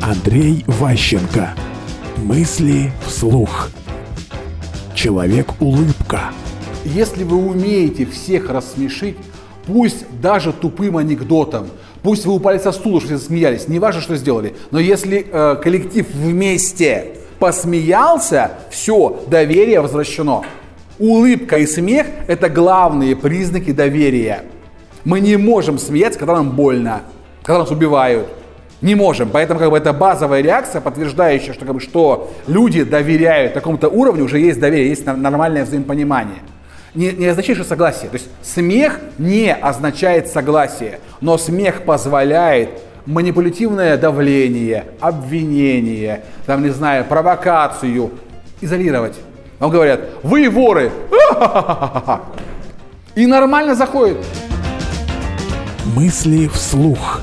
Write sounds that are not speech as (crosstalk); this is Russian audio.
Андрей Ващенко. Мысли вслух. Человек-улыбка. Если вы умеете всех рассмешить, пусть даже тупым анекдотом, пусть вы упали со стула, что смеялись, не важно, что сделали, но если э, коллектив вместе посмеялся, все, доверие возвращено. Улыбка и смех – это главные признаки доверия. Мы не можем смеяться, когда нам больно, когда нас убивают. Не можем. Поэтому как бы это базовая реакция, подтверждающая, что, как бы, что люди доверяют такому-то уровню, уже есть доверие, есть нормальное взаимопонимание. Не, не означает, что согласие. То есть смех не означает согласие, но смех позволяет манипулятивное давление, обвинение, там, не знаю, провокацию изолировать. Вам говорят, вы воры. (laughs) И нормально заходит. Мысли вслух.